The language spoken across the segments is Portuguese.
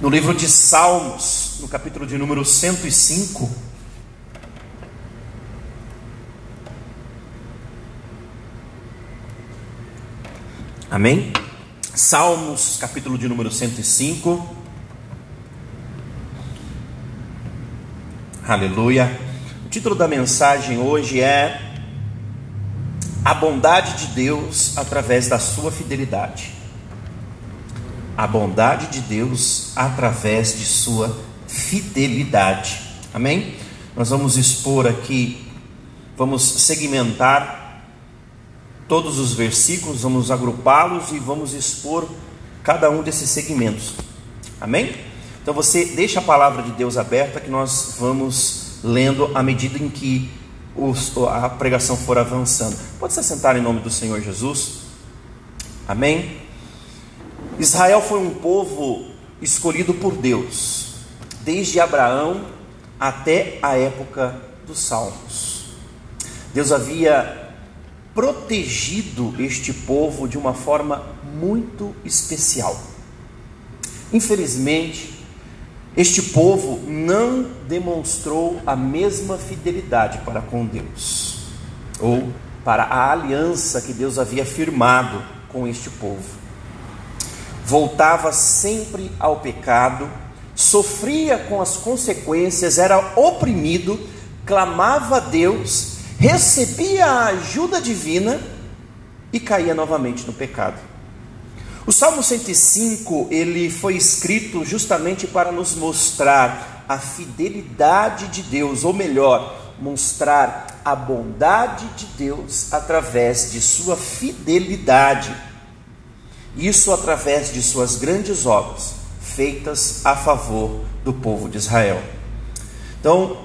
no livro de Salmos, no capítulo de número 105. Amém? Salmos, capítulo de número 105. Aleluia. O título da mensagem hoje é A bondade de Deus através da sua fidelidade a bondade de Deus através de sua fidelidade. Amém? Nós vamos expor aqui, vamos segmentar todos os versículos, vamos agrupá-los e vamos expor cada um desses segmentos. Amém? Então você deixa a palavra de Deus aberta que nós vamos lendo à medida em que a pregação for avançando. Pode se sentar em nome do Senhor Jesus. Amém? Israel foi um povo escolhido por Deus, desde Abraão até a época dos Salmos. Deus havia protegido este povo de uma forma muito especial. Infelizmente, este povo não demonstrou a mesma fidelidade para com Deus, ou para a aliança que Deus havia firmado com este povo voltava sempre ao pecado, sofria com as consequências, era oprimido, clamava a Deus, recebia a ajuda divina e caía novamente no pecado. O Salmo 105, ele foi escrito justamente para nos mostrar a fidelidade de Deus, ou melhor, mostrar a bondade de Deus através de sua fidelidade isso através de suas grandes obras feitas a favor do povo de Israel. Então,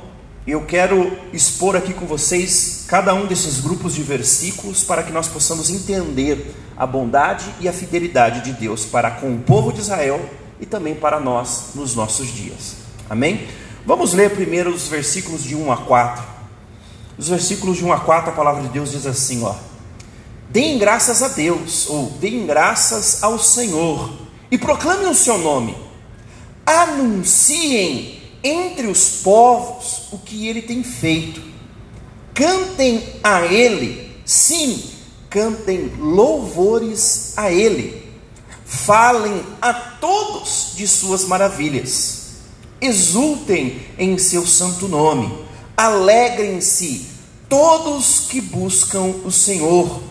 eu quero expor aqui com vocês cada um desses grupos de versículos para que nós possamos entender a bondade e a fidelidade de Deus para com o povo de Israel e também para nós nos nossos dias. Amém? Vamos ler primeiro os versículos de 1 a 4. Os versículos de 1 a 4, a palavra de Deus diz assim, ó: Deem graças a Deus, ou deem graças ao Senhor, e proclamem o seu nome. Anunciem entre os povos o que ele tem feito. Cantem a ele, sim, cantem louvores a ele. Falem a todos de suas maravilhas. Exultem em seu santo nome. Alegrem-se todos que buscam o Senhor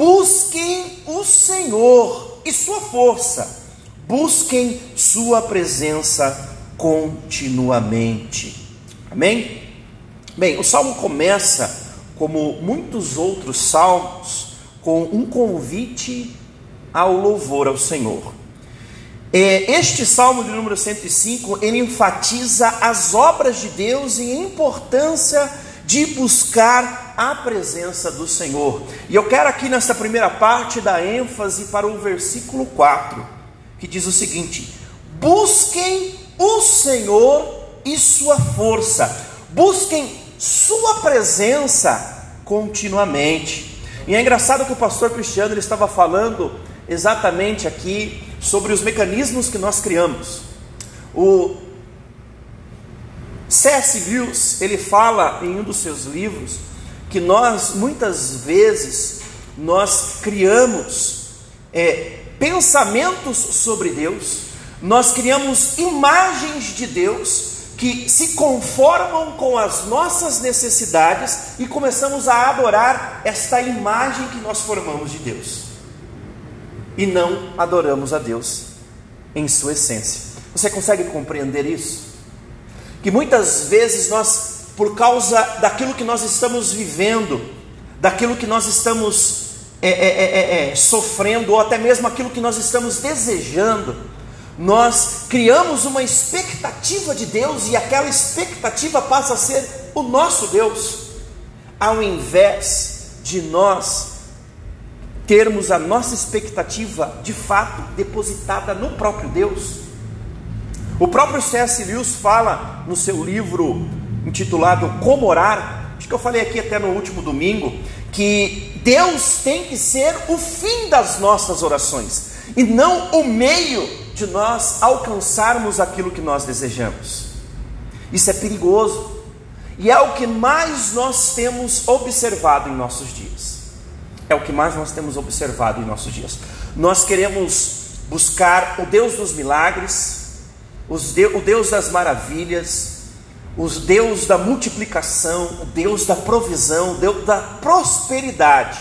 Busquem o Senhor e sua força, busquem sua presença continuamente. Amém? Bem, o salmo começa, como muitos outros salmos, com um convite ao louvor ao Senhor. É, este salmo de número 105, ele enfatiza as obras de Deus e a importância de buscar a presença do Senhor. E eu quero aqui nessa primeira parte dar ênfase para o versículo 4, que diz o seguinte: Busquem o Senhor e sua força, busquem sua presença continuamente. E é engraçado que o pastor Cristiano ele estava falando exatamente aqui sobre os mecanismos que nós criamos. O C.S. Lewis, ele fala em um dos seus livros que nós muitas vezes nós criamos é, pensamentos sobre Deus, nós criamos imagens de Deus que se conformam com as nossas necessidades e começamos a adorar esta imagem que nós formamos de Deus. E não adoramos a Deus em sua essência. Você consegue compreender isso? que muitas vezes nós, por causa daquilo que nós estamos vivendo, daquilo que nós estamos é é, é, é, é, sofrendo, ou até mesmo aquilo que nós estamos desejando, nós criamos uma expectativa de Deus e aquela expectativa passa a ser o nosso Deus, ao invés de nós termos a nossa expectativa de fato depositada no próprio Deus. O próprio C.S. Lewis fala no seu livro intitulado Como Orar, acho que eu falei aqui até no último domingo, que Deus tem que ser o fim das nossas orações e não o meio de nós alcançarmos aquilo que nós desejamos. Isso é perigoso. E é o que mais nós temos observado em nossos dias. É o que mais nós temos observado em nossos dias. Nós queremos buscar o Deus dos milagres, o Deus das maravilhas, o Deus da multiplicação, o Deus da provisão, o Deus da prosperidade,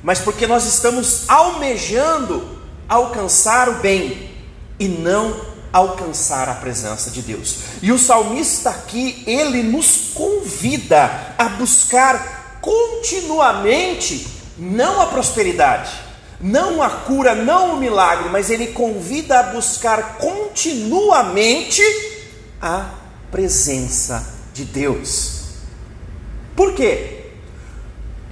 mas porque nós estamos almejando alcançar o bem e não alcançar a presença de Deus. E o salmista aqui, ele nos convida a buscar continuamente não a prosperidade, não a cura, não o milagre, mas ele convida a buscar continuamente a presença de Deus. Por quê?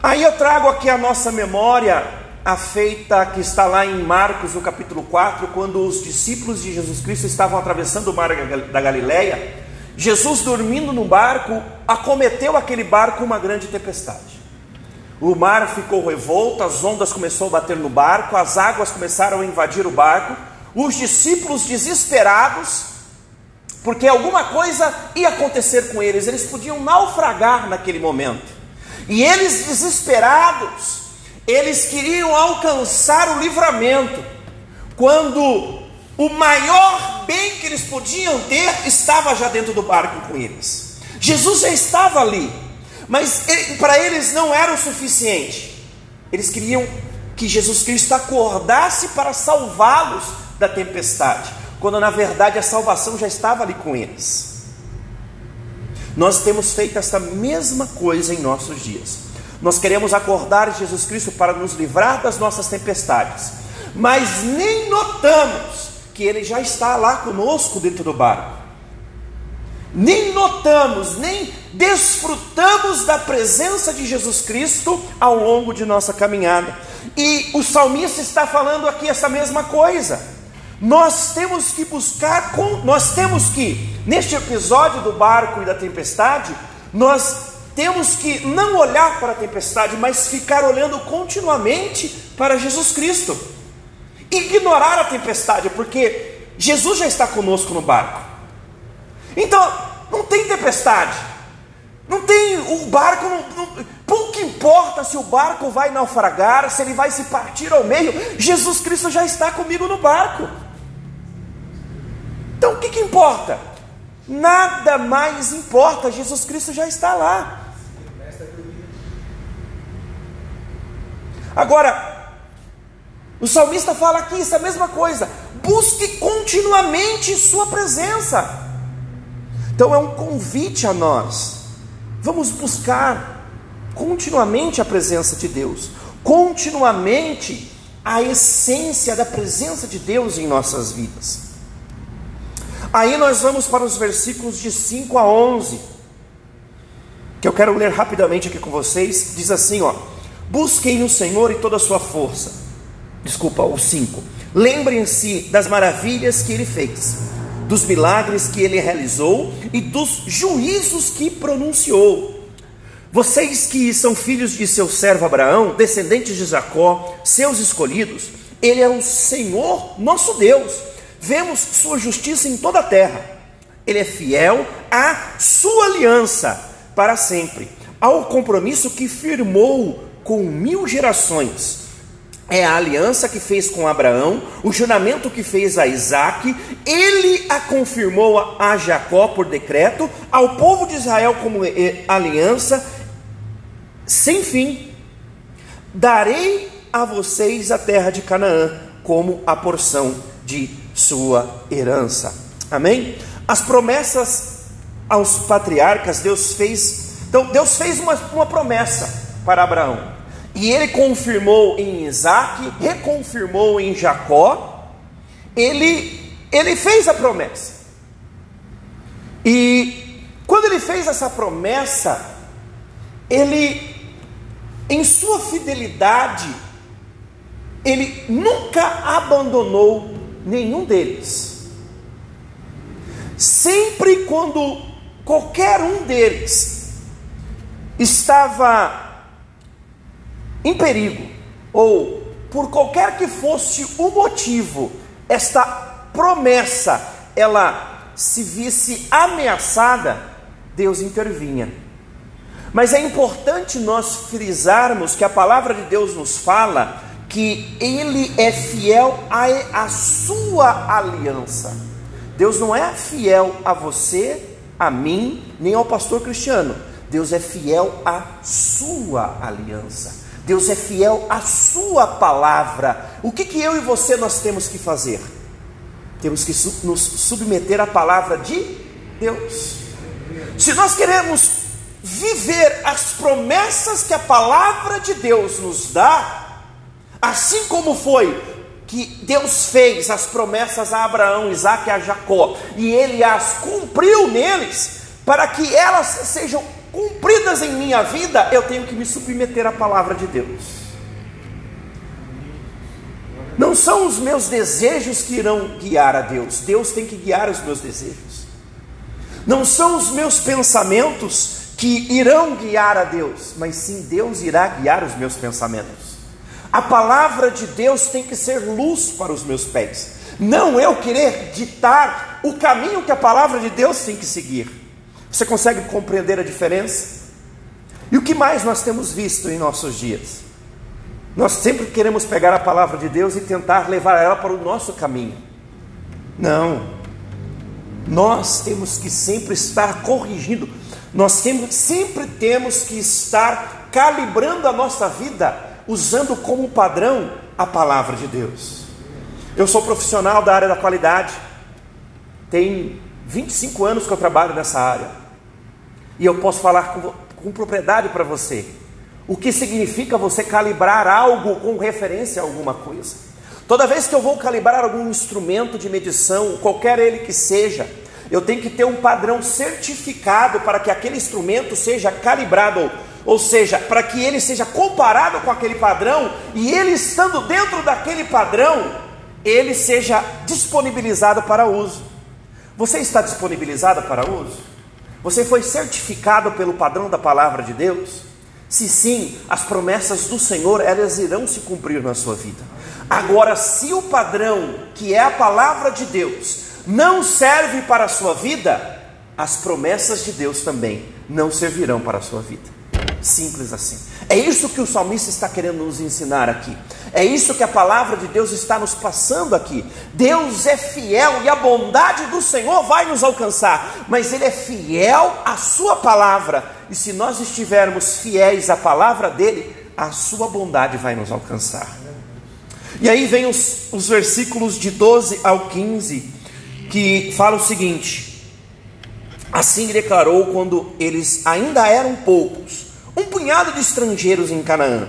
Aí eu trago aqui a nossa memória a feita que está lá em Marcos, no capítulo 4, quando os discípulos de Jesus Cristo estavam atravessando o mar da Galileia, Jesus dormindo no barco, acometeu aquele barco uma grande tempestade. O mar ficou revolto, as ondas começaram a bater no barco, as águas começaram a invadir o barco. Os discípulos desesperados porque alguma coisa ia acontecer com eles, eles podiam naufragar naquele momento. E eles desesperados, eles queriam alcançar o livramento, quando o maior bem que eles podiam ter estava já dentro do barco com eles. Jesus já estava ali, mas para eles não era o suficiente. Eles queriam que Jesus Cristo acordasse para salvá-los da tempestade quando na verdade a salvação já estava ali com eles. Nós temos feito essa mesma coisa em nossos dias. Nós queremos acordar Jesus Cristo para nos livrar das nossas tempestades, mas nem notamos que Ele já está lá conosco dentro do barco. Nem notamos, nem desfrutamos da presença de Jesus Cristo ao longo de nossa caminhada. E o salmista está falando aqui essa mesma coisa. Nós temos que buscar, nós temos que, neste episódio do barco e da tempestade, nós temos que não olhar para a tempestade, mas ficar olhando continuamente para Jesus Cristo. Ignorar a tempestade, porque Jesus já está conosco no barco. Então, não tem tempestade. Não tem o barco, não, não, pouco importa se o barco vai naufragar, se ele vai se partir ao meio, Jesus Cristo já está comigo no barco. Então o que, que importa? Nada mais importa, Jesus Cristo já está lá. Agora, o salmista fala aqui essa mesma coisa: busque continuamente Sua presença. Então é um convite a nós. Vamos buscar continuamente a presença de Deus, continuamente a essência da presença de Deus em nossas vidas. Aí nós vamos para os versículos de 5 a 11, que eu quero ler rapidamente aqui com vocês. Diz assim: ó, busquem no Senhor e toda a sua força. Desculpa, o 5. Lembrem-se das maravilhas que ele fez, dos milagres que ele realizou e dos juízos que pronunciou. Vocês que são filhos de seu servo Abraão, descendentes de Jacó, seus escolhidos, ele é o Senhor nosso Deus vemos sua justiça em toda a terra. Ele é fiel à sua aliança para sempre, ao compromisso que firmou com mil gerações. É a aliança que fez com Abraão, o juramento que fez a Isaac, ele a confirmou a Jacó por decreto, ao povo de Israel como aliança, sem fim. Darei a vocês a terra de Canaã como a porção de sua herança. Amém? As promessas aos patriarcas, Deus fez. Então, Deus fez uma, uma promessa para Abraão. E ele confirmou em Isaac, reconfirmou em Jacó. Ele, ele fez a promessa. E quando ele fez essa promessa, ele, em sua fidelidade, ele nunca abandonou nenhum deles. Sempre quando qualquer um deles estava em perigo, ou por qualquer que fosse o motivo, esta promessa ela se visse ameaçada, Deus intervinha. Mas é importante nós frisarmos que a palavra de Deus nos fala que Ele é fiel à, sua aliança. Deus não é fiel a você, a mim, nem ao pastor cristiano. Deus é fiel à sua aliança. Deus é fiel à sua palavra. O que, que eu e você nós temos que fazer? Temos que nos submeter à palavra de Deus. Se nós queremos viver as promessas que a palavra de Deus nos dá, assim como foi que Deus fez as promessas a Abraão, Isaac e a Jacó, e ele as cumpriu neles, para que elas sejam cumpridas em minha vida, eu tenho que me submeter à palavra de Deus. Não são os meus desejos que irão guiar a Deus, Deus tem que guiar os meus desejos. Não são os meus pensamentos que irão guiar a Deus, mas sim Deus irá guiar os meus pensamentos. A palavra de Deus tem que ser luz para os meus pés, não eu querer ditar o caminho que a palavra de Deus tem que seguir. Você consegue compreender a diferença? E o que mais nós temos visto em nossos dias? Nós sempre queremos pegar a palavra de Deus e tentar levar ela para o nosso caminho. Não. Nós temos que sempre estar corrigindo. Nós sempre, sempre temos que estar calibrando a nossa vida, usando como padrão a palavra de Deus. Eu sou profissional da área da qualidade. Tem 25 anos que eu trabalho nessa área. E eu posso falar com, com propriedade para você. O que significa você calibrar algo com referência a alguma coisa. Toda vez que eu vou calibrar algum instrumento de medição, qualquer ele que seja, eu tenho que ter um padrão certificado para que aquele instrumento seja calibrado, ou seja, para que ele seja comparado com aquele padrão e ele estando dentro daquele padrão, ele seja disponibilizado para uso. Você está disponibilizado para uso? Você foi certificado pelo padrão da palavra de Deus? Se sim, as promessas do Senhor, elas irão se cumprir na sua vida. Agora, se o padrão, que é a palavra de Deus, não serve para a sua vida, as promessas de Deus também não servirão para a sua vida. Simples assim. É isso que o salmista está querendo nos ensinar aqui. É isso que a palavra de Deus está nos passando aqui. Deus é fiel e a bondade do Senhor vai nos alcançar, mas Ele é fiel à Sua palavra, e se nós estivermos fiéis à palavra dele, a Sua bondade vai nos alcançar. E aí vem os, os versículos de 12 ao 15, que fala o seguinte: Assim declarou quando eles ainda eram poucos um punhado de estrangeiros em Canaã.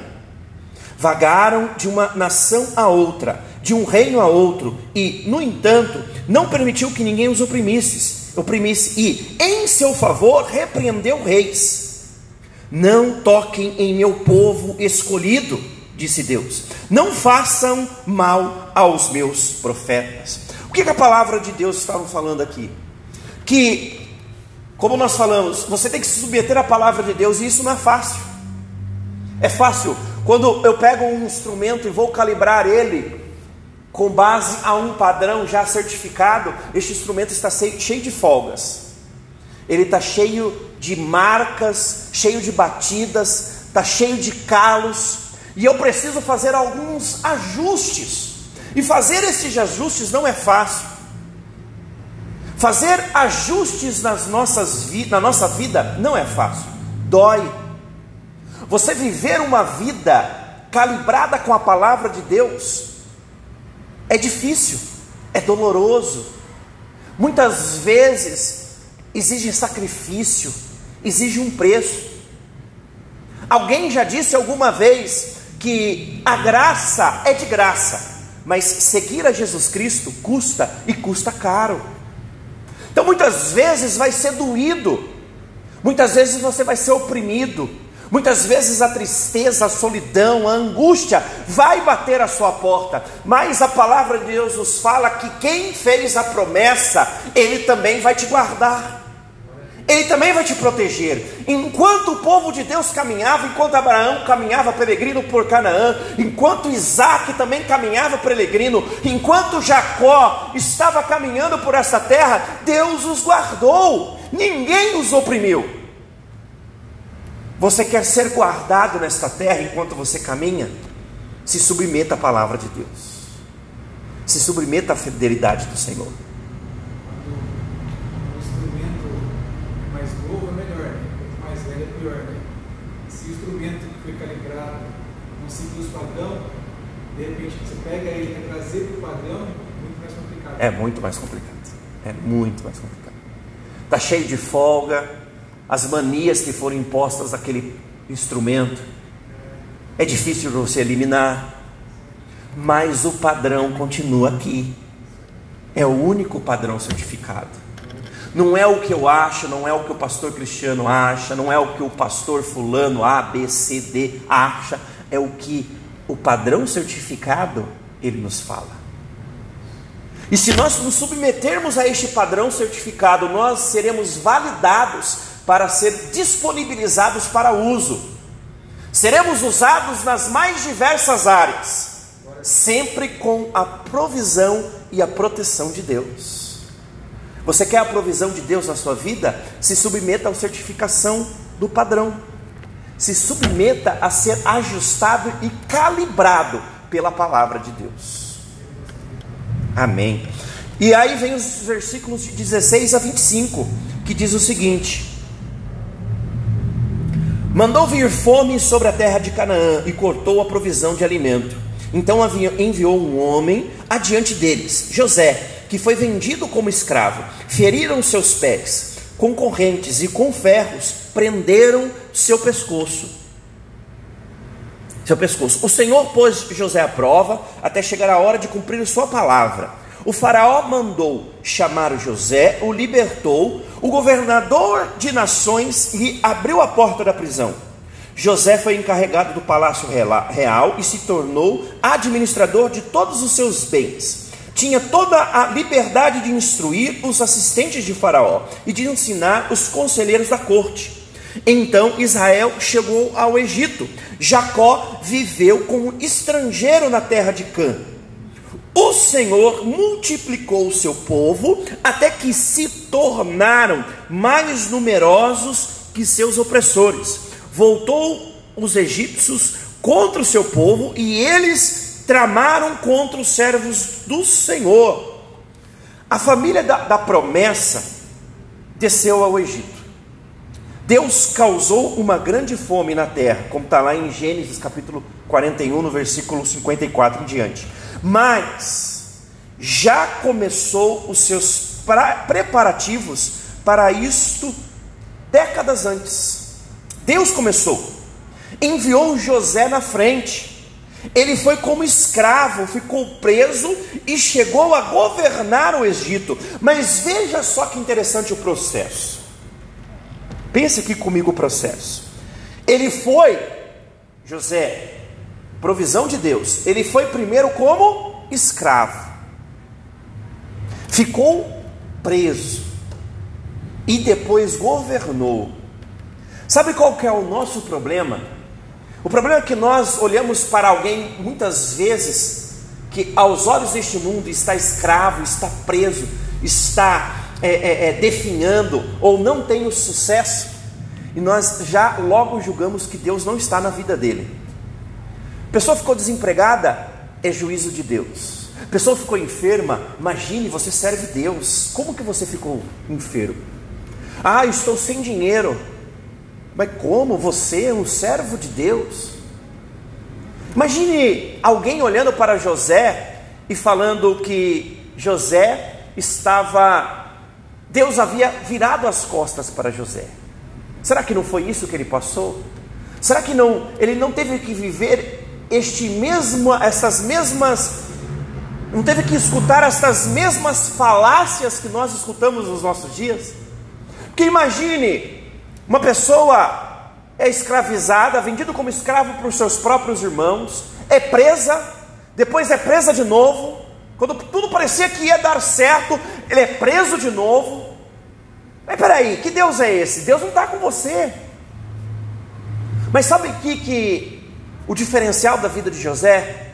Vagaram de uma nação a outra, de um reino a outro, e, no entanto, não permitiu que ninguém os oprimisse, oprimisse e, em seu favor, repreendeu reis. Não toquem em meu povo escolhido, disse Deus. Não façam mal aos meus profetas. O que, que a palavra de Deus estava falando aqui? Que como nós falamos, você tem que se submeter à palavra de Deus e isso não é fácil. É fácil quando eu pego um instrumento e vou calibrar ele com base a um padrão já certificado, este instrumento está cheio de folgas. Ele está cheio de marcas, cheio de batidas, está cheio de calos, e eu preciso fazer alguns ajustes. E fazer esses ajustes não é fácil. Fazer ajustes nas nossas na nossa vida não é fácil, dói. Você viver uma vida calibrada com a palavra de Deus é difícil, é doloroso. Muitas vezes exige sacrifício, exige um preço. Alguém já disse alguma vez que a graça é de graça, mas seguir a Jesus Cristo custa e custa caro. Então muitas vezes vai ser doído, muitas vezes você vai ser oprimido, muitas vezes a tristeza, a solidão, a angústia vai bater a sua porta, mas a palavra de Deus nos fala que quem fez a promessa, ele também vai te guardar. Ele também vai te proteger. Enquanto o povo de Deus caminhava, enquanto Abraão caminhava peregrino por Canaã, enquanto Isaac também caminhava peregrino, enquanto Jacó estava caminhando por essa terra, Deus os guardou, ninguém os oprimiu. Você quer ser guardado nesta terra enquanto você caminha? Se submeta à palavra de Deus. Se submeta à fidelidade do Senhor. O instrumento mais novo é melhor, né? quanto mais velho é pior. Né? Se o instrumento que foi calibrado não seguir os padrão, de repente você pega ele e trazer para o padrão, muito mais complicado. É muito mais complicado. É muito mais complicado. Está cheio de folga, as manias que foram impostas àquele instrumento. É difícil você eliminar, mas o padrão continua aqui. É o único padrão certificado. Não é o que eu acho, não é o que o pastor Cristiano acha, não é o que o pastor Fulano A, B, C, D acha, é o que o padrão certificado ele nos fala. E se nós nos submetermos a este padrão certificado, nós seremos validados para ser disponibilizados para uso. Seremos usados nas mais diversas áreas, sempre com a provisão e a proteção de Deus. Você quer a provisão de Deus na sua vida? Se submeta à certificação do padrão. Se submeta a ser ajustado e calibrado pela palavra de Deus. Amém. E aí vem os versículos de 16 a 25, que diz o seguinte: Mandou vir fome sobre a terra de Canaã e cortou a provisão de alimento. Então enviou um homem adiante deles, José, que foi vendido como escravo. Feriram seus pés com correntes e com ferros prenderam seu pescoço. Seu pescoço. O Senhor pôs José à prova até chegar a hora de cumprir sua palavra. O faraó mandou chamar José, o libertou, o governador de nações lhe abriu a porta da prisão. José foi encarregado do palácio real e se tornou administrador de todos os seus bens. Tinha toda a liberdade de instruir os assistentes de Faraó e de ensinar os conselheiros da corte. Então Israel chegou ao Egito. Jacó viveu como estrangeiro na terra de Cã o Senhor multiplicou o seu povo até que se tornaram mais numerosos que seus opressores. Voltou os egípcios contra o seu povo e eles tramaram contra os servos do Senhor. A família da, da promessa desceu ao Egito. Deus causou uma grande fome na terra, como está lá em Gênesis capítulo 41, no versículo 54 em diante mas já começou os seus preparativos para isto décadas antes. Deus começou, enviou José na frente. Ele foi como escravo, ficou preso e chegou a governar o Egito. Mas veja só que interessante o processo. Pense aqui comigo o processo. Ele foi, José, provisão de Deus, ele foi primeiro como escravo, ficou preso e depois governou. Sabe qual que é o nosso problema? O problema é que nós olhamos para alguém muitas vezes que aos olhos deste mundo está escravo, está preso, está é, é, é, definhando ou não tem o sucesso, e nós já logo julgamos que Deus não está na vida dele. Pessoa ficou desempregada, é juízo de Deus. Pessoa ficou enferma, imagine, você serve Deus. Como que você ficou enfermo? Ah, estou sem dinheiro. Mas como? Você é um servo de Deus. Imagine alguém olhando para José e falando que José estava. Deus havia virado as costas para José. Será que não foi isso que ele passou? Será que não ele não teve que viver este mesmo, essas mesmas, não teve que escutar estas mesmas falácias que nós escutamos nos nossos dias? Porque imagine, uma pessoa é escravizada, vendido como escravo para os seus próprios irmãos, é presa, depois é presa de novo, quando tudo parecia que ia dar certo, ele é preso de novo. Mas peraí, que Deus é esse? Deus não está com você. Mas sabe que, que o diferencial da vida de José?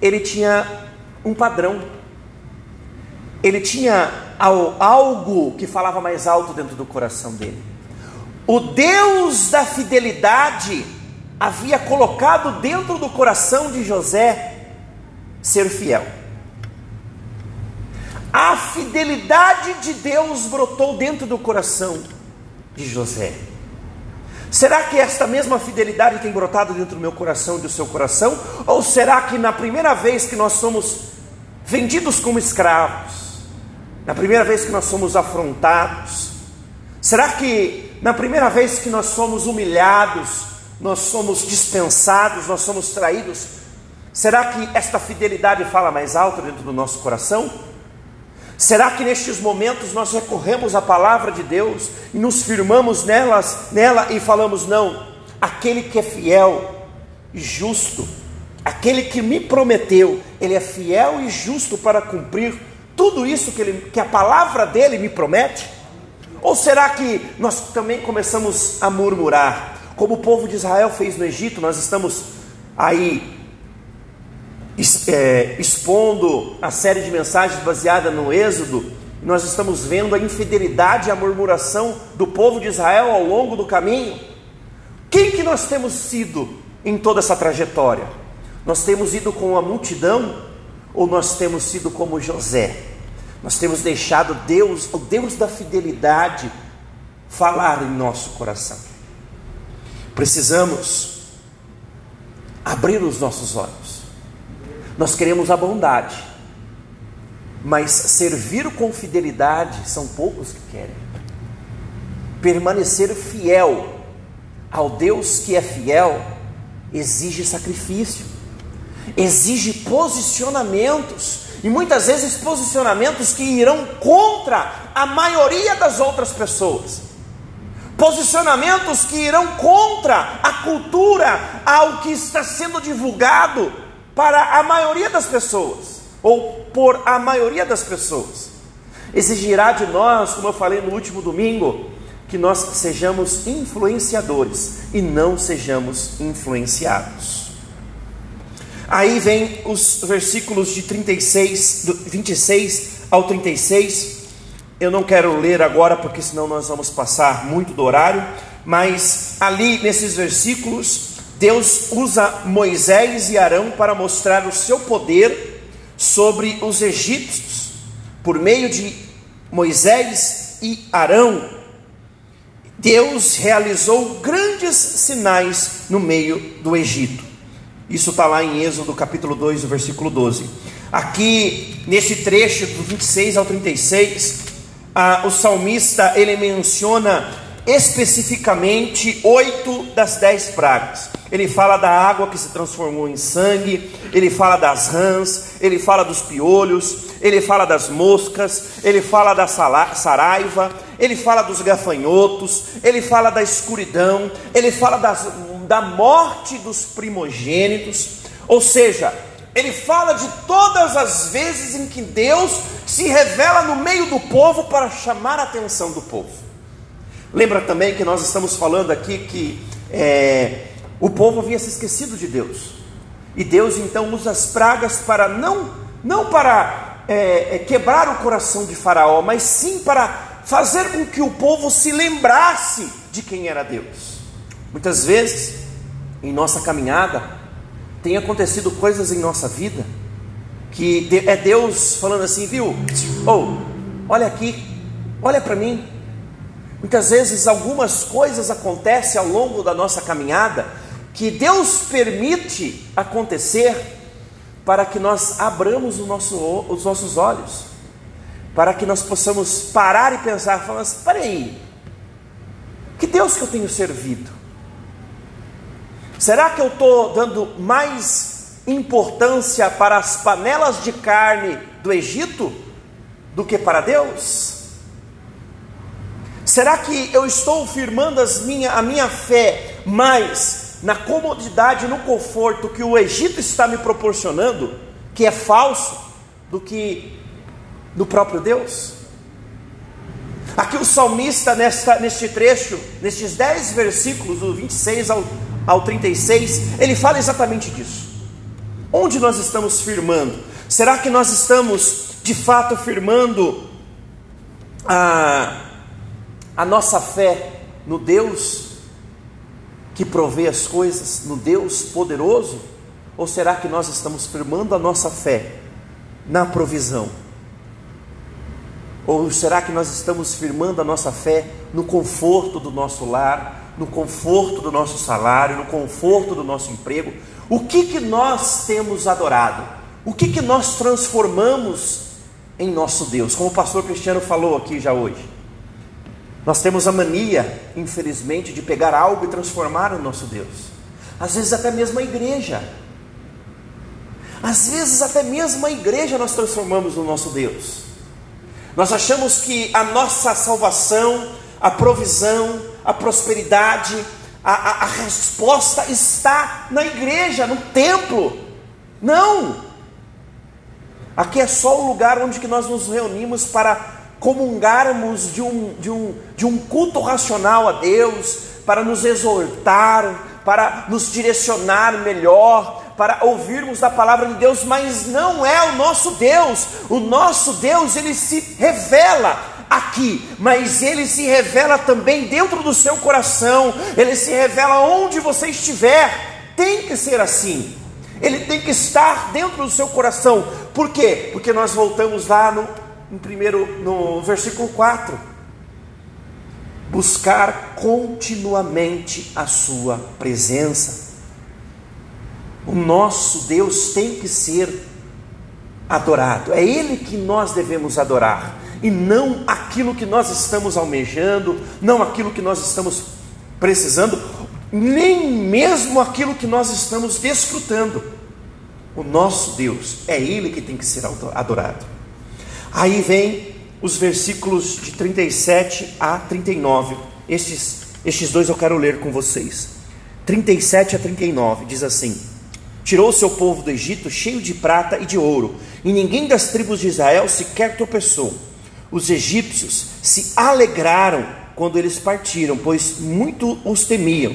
Ele tinha um padrão. Ele tinha algo que falava mais alto dentro do coração dele. O Deus da fidelidade havia colocado dentro do coração de José ser fiel. A fidelidade de Deus brotou dentro do coração de José. Será que esta mesma fidelidade tem brotado dentro do meu coração e do seu coração? Ou será que na primeira vez que nós somos vendidos como escravos, na primeira vez que nós somos afrontados, será que na primeira vez que nós somos humilhados, nós somos dispensados, nós somos traídos, será que esta fidelidade fala mais alto dentro do nosso coração? Será que nestes momentos nós recorremos à palavra de Deus e nos firmamos nelas, nela e falamos: não, aquele que é fiel e justo, aquele que me prometeu, ele é fiel e justo para cumprir tudo isso que, ele, que a palavra dele me promete? Ou será que nós também começamos a murmurar, como o povo de Israel fez no Egito? Nós estamos aí expondo a série de mensagens baseada no Êxodo, nós estamos vendo a infidelidade e a murmuração do povo de Israel ao longo do caminho. Quem que nós temos sido em toda essa trajetória? Nós temos ido com a multidão ou nós temos sido como José? Nós temos deixado Deus, o Deus da fidelidade, falar em nosso coração. Precisamos abrir os nossos olhos nós queremos a bondade, mas servir com fidelidade são poucos que querem. Permanecer fiel ao Deus que é fiel exige sacrifício, exige posicionamentos, e muitas vezes posicionamentos que irão contra a maioria das outras pessoas. Posicionamentos que irão contra a cultura, ao que está sendo divulgado, para a maioria das pessoas, ou por a maioria das pessoas. Exigirá de nós, como eu falei no último domingo, que nós sejamos influenciadores e não sejamos influenciados. Aí vem os versículos de 36, 26 ao 36. Eu não quero ler agora porque senão nós vamos passar muito do horário, mas ali nesses versículos Deus usa Moisés e Arão para mostrar o seu poder sobre os egípcios. Por meio de Moisés e Arão, Deus realizou grandes sinais no meio do Egito. Isso está lá em Êxodo capítulo 2, versículo 12. Aqui, nesse trecho do 26 ao 36, ah, o salmista ele menciona especificamente oito das dez pragas. Ele fala da água que se transformou em sangue, ele fala das rãs, ele fala dos piolhos, ele fala das moscas, ele fala da saraiva, ele fala dos gafanhotos, ele fala da escuridão, ele fala das, da morte dos primogênitos, ou seja, ele fala de todas as vezes em que Deus se revela no meio do povo para chamar a atenção do povo. Lembra também que nós estamos falando aqui que é, o povo havia se esquecido de Deus. E Deus então usa as pragas para não, não para é, é, quebrar o coração de Faraó, mas sim para fazer com que o povo se lembrasse de quem era Deus. Muitas vezes, em nossa caminhada, tem acontecido coisas em nossa vida que é Deus falando assim, viu? Ou, oh, olha aqui, olha para mim, Muitas vezes algumas coisas acontecem ao longo da nossa caminhada que Deus permite acontecer para que nós abramos nosso, os nossos olhos, para que nós possamos parar e pensar, falando assim, peraí, que Deus que eu tenho servido? Será que eu estou dando mais importância para as panelas de carne do Egito do que para Deus? Será que eu estou firmando minha, a minha fé mais na comodidade, no conforto que o Egito está me proporcionando, que é falso, do que no próprio Deus? Aqui o salmista, nesta, neste trecho, nestes 10 versículos, do 26 ao, ao 36, ele fala exatamente disso. Onde nós estamos firmando? Será que nós estamos de fato firmando a, a nossa fé no Deus que provê as coisas, no Deus poderoso? Ou será que nós estamos firmando a nossa fé na provisão? Ou será que nós estamos firmando a nossa fé no conforto do nosso lar, no conforto do nosso salário, no conforto do nosso emprego? O que que nós temos adorado? O que que nós transformamos em nosso Deus? Como o pastor Cristiano falou aqui já hoje. Nós temos a mania, infelizmente, de pegar algo e transformar no nosso Deus. Às vezes até mesmo a igreja. Às vezes até mesmo a igreja nós transformamos no nosso Deus. Nós achamos que a nossa salvação, a provisão, a prosperidade, a, a, a resposta está na igreja, no templo. Não! Aqui é só o lugar onde que nós nos reunimos para comungarmos de um, de, um, de um culto racional a Deus, para nos exortar, para nos direcionar melhor, para ouvirmos da palavra de Deus, mas não é o nosso Deus. O nosso Deus, ele se revela aqui, mas ele se revela também dentro do seu coração, ele se revela onde você estiver. Tem que ser assim. Ele tem que estar dentro do seu coração. Por quê? Porque nós voltamos lá no, no primeiro no versículo 4. Buscar continuamente a sua presença. O nosso Deus tem que ser adorado. É Ele que nós devemos adorar e não aquilo que nós estamos almejando, não aquilo que nós estamos precisando, nem mesmo aquilo que nós estamos desfrutando. O nosso Deus é Ele que tem que ser adorado. Aí vem os versículos de 37 a 39. Estes, estes dois eu quero ler com vocês. 37 a 39 diz assim: Tirou seu povo do Egito cheio de prata e de ouro, e ninguém das tribos de Israel sequer tropeçou. Os egípcios se alegraram quando eles partiram, pois muito os temiam.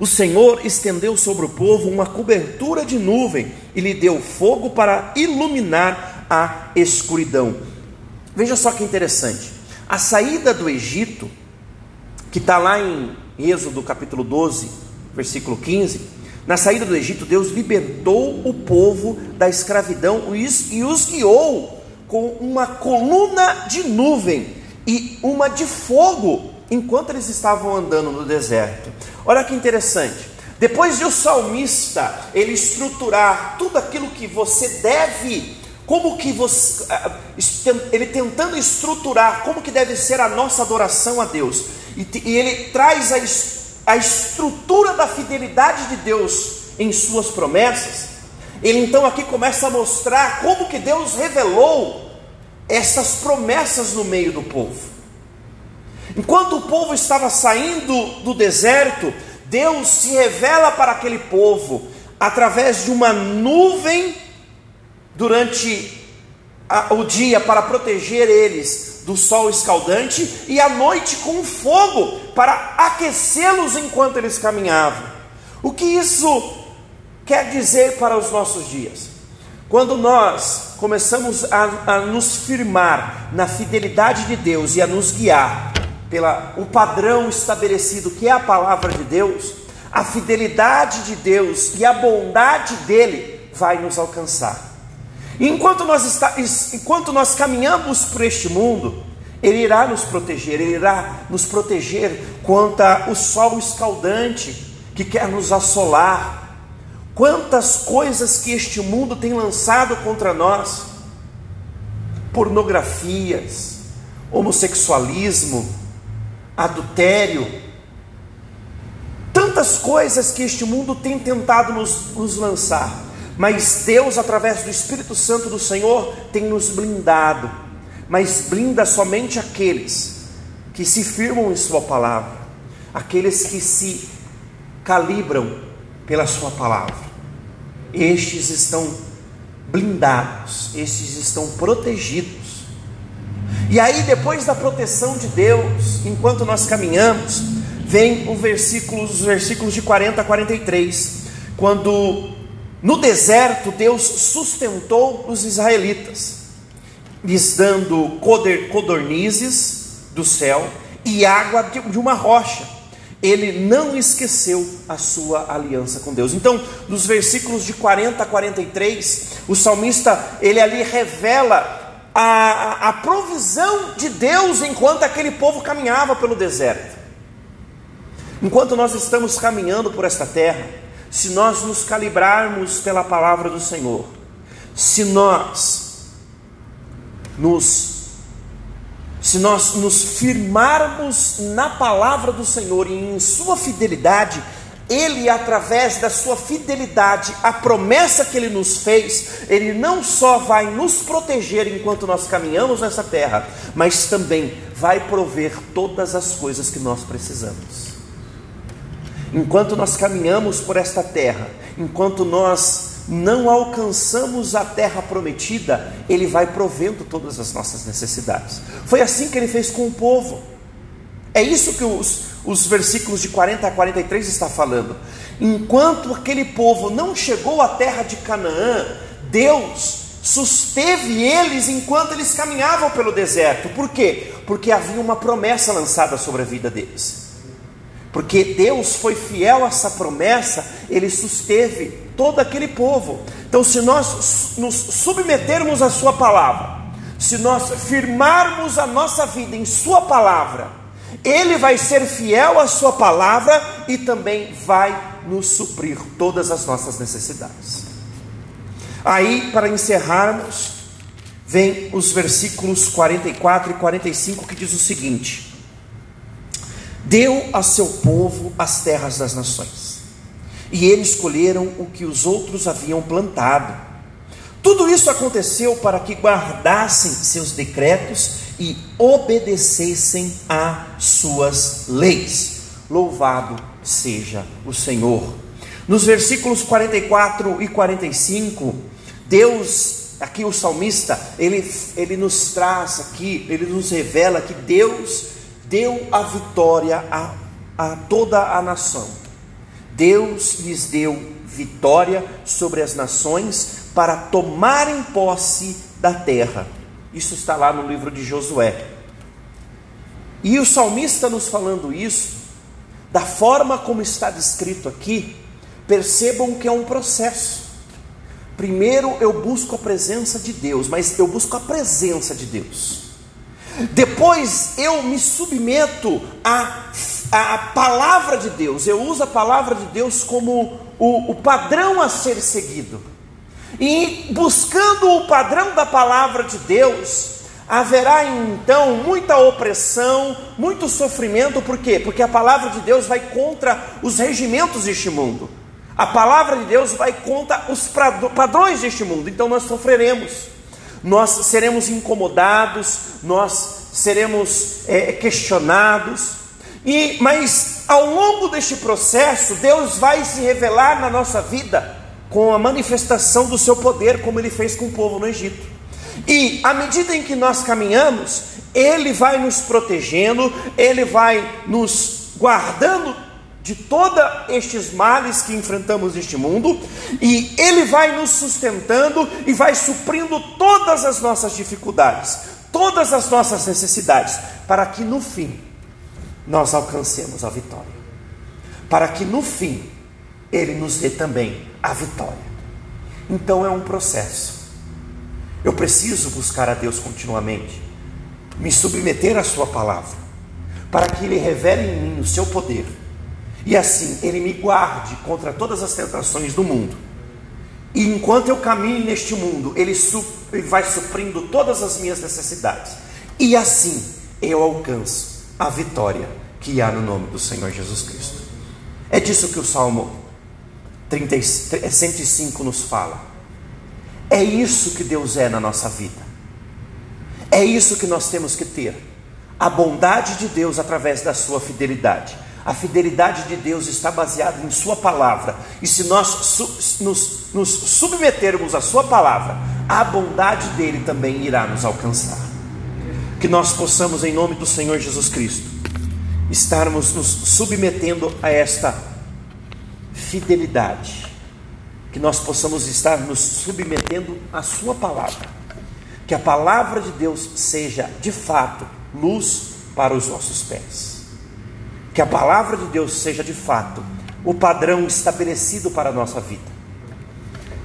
O Senhor estendeu sobre o povo uma cobertura de nuvem e lhe deu fogo para iluminar a escuridão. Veja só que interessante. A saída do Egito, que está lá em Êxodo capítulo 12, versículo 15, na saída do Egito, Deus libertou o povo da escravidão e os guiou com uma coluna de nuvem e uma de fogo enquanto eles estavam andando no deserto. Olha que interessante. Depois de o salmista ele estruturar tudo aquilo que você deve, como que você, ele tentando estruturar como que deve ser a nossa adoração a Deus, e, e ele traz a a estrutura da fidelidade de Deus em suas promessas, ele então aqui começa a mostrar como que Deus revelou essas promessas no meio do povo. Enquanto o povo estava saindo do deserto, Deus se revela para aquele povo através de uma nuvem durante a, o dia para proteger eles do sol escaldante e à noite com fogo para aquecê-los enquanto eles caminhavam. O que isso quer dizer para os nossos dias? Quando nós começamos a, a nos firmar na fidelidade de Deus e a nos guiar pela o padrão estabelecido que é a palavra de Deus, a fidelidade de Deus e a bondade dele vai nos alcançar. Enquanto nós, está, enquanto nós caminhamos por este mundo, Ele irá nos proteger, Ele irá nos proteger contra o sol escaldante que quer nos assolar. Quantas coisas que este mundo tem lançado contra nós: pornografias, homossexualismo, adultério, tantas coisas que este mundo tem tentado nos, nos lançar. Mas Deus, através do Espírito Santo do Senhor, tem nos blindado. Mas blinda somente aqueles que se firmam em Sua palavra, aqueles que se calibram pela Sua palavra. Estes estão blindados, estes estão protegidos. E aí, depois da proteção de Deus, enquanto nós caminhamos, vem o versículo, os versículos de 40 a 43, quando no deserto Deus sustentou os israelitas, lhes dando codornizes do céu e água de uma rocha. Ele não esqueceu a sua aliança com Deus. Então, nos versículos de 40 a 43, o salmista ele ali revela a, a provisão de Deus enquanto aquele povo caminhava pelo deserto. Enquanto nós estamos caminhando por esta terra, se nós nos calibrarmos pela palavra do Senhor, se nós nos se nós nos firmarmos na palavra do Senhor e em sua fidelidade, ele, através da sua fidelidade, a promessa que ele nos fez, ele não só vai nos proteger enquanto nós caminhamos nessa terra, mas também vai prover todas as coisas que nós precisamos. Enquanto nós caminhamos por esta terra, enquanto nós não alcançamos a terra prometida, ele vai provendo todas as nossas necessidades. Foi assim que ele fez com o povo. É isso que os, os versículos de 40 a 43 está falando. Enquanto aquele povo não chegou à terra de Canaã, Deus susteve eles enquanto eles caminhavam pelo deserto. Por quê? Porque havia uma promessa lançada sobre a vida deles. Porque Deus foi fiel a essa promessa, ele susteve todo aquele povo. Então, se nós nos submetermos à Sua palavra, se nós firmarmos a nossa vida em Sua palavra, ele vai ser fiel à Sua palavra e também vai nos suprir todas as nossas necessidades. Aí, para encerrarmos, vem os versículos 44 e 45 que diz o seguinte: Deu a seu povo as terras das nações, e eles escolheram o que os outros haviam plantado. Tudo isso aconteceu para que guardassem seus decretos e obedecessem a suas leis. Louvado seja o Senhor. Nos versículos 44 e 45, Deus, aqui o salmista, ele, ele nos traz aqui, ele nos revela que Deus deu a vitória a, a toda a nação. Deus lhes deu vitória sobre as nações para tomarem posse da terra. Isso está lá no livro de Josué. E o salmista nos falando isso, da forma como está descrito aqui, percebam que é um processo. Primeiro eu busco a presença de Deus, mas eu busco a presença de Deus. Depois eu me submeto à, à palavra de Deus, eu uso a palavra de Deus como o, o padrão a ser seguido. E buscando o padrão da palavra de Deus, haverá então muita opressão, muito sofrimento, por quê? Porque a palavra de Deus vai contra os regimentos deste mundo. A palavra de Deus vai contra os padrões deste mundo. Então nós sofreremos, nós seremos incomodados, nós seremos é, questionados. E mas ao longo deste processo, Deus vai se revelar na nossa vida com a manifestação do seu poder, como ele fez com o povo no Egito. E à medida em que nós caminhamos, ele vai nos protegendo, ele vai nos guardando de todos estes males que enfrentamos neste mundo, e ele vai nos sustentando e vai suprindo todas as nossas dificuldades, todas as nossas necessidades, para que no fim nós alcancemos a vitória. Para que no fim ele nos dê também a vitória. Então é um processo. Eu preciso buscar a Deus continuamente, me submeter à Sua palavra, para que Ele revele em mim o seu poder, e assim Ele me guarde contra todas as tentações do mundo. E enquanto eu caminho neste mundo, Ele, vai suprindo todas as minhas necessidades, e assim eu alcanço a vitória que há no nome do Senhor Jesus Cristo. É disso que o Salmo 30, 105 é, nos fala. É isso que Deus é na nossa vida. É isso que nós temos que ter. A bondade de Deus através da sua fidelidade. A fidelidade de Deus está baseada em Sua palavra. E se nós nos, nos submetermos à Sua palavra, a bondade dele também irá nos alcançar. que nós possamos, em nome do Senhor Jesus Cristo, estarmos nos submetendo a esta fidelidade, que nós possamos estar nos submetendo à Sua palavra, que a palavra de Deus seja de fato luz para os nossos pés, que a palavra de Deus seja de fato o padrão estabelecido para a nossa vida,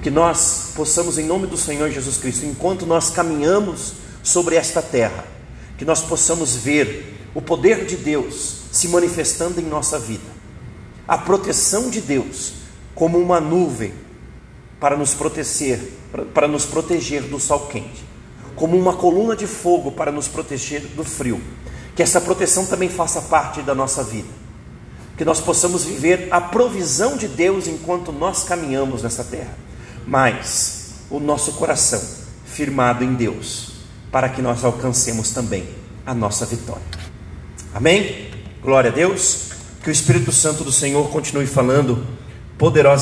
que nós possamos, em nome do Senhor Jesus Cristo, enquanto nós caminhamos sobre esta terra, que nós possamos ver o poder de Deus se manifestando em nossa vida, a proteção de Deus como uma nuvem para nos proteger, para nos proteger do sol quente, como uma coluna de fogo para nos proteger do frio. Que essa proteção também faça parte da nossa vida. Que nós possamos viver a provisão de Deus enquanto nós caminhamos nessa terra, mas o nosso coração firmado em Deus, para que nós alcancemos também a nossa vitória. Amém? Glória a Deus. Que o Espírito Santo do Senhor continue falando poderosamente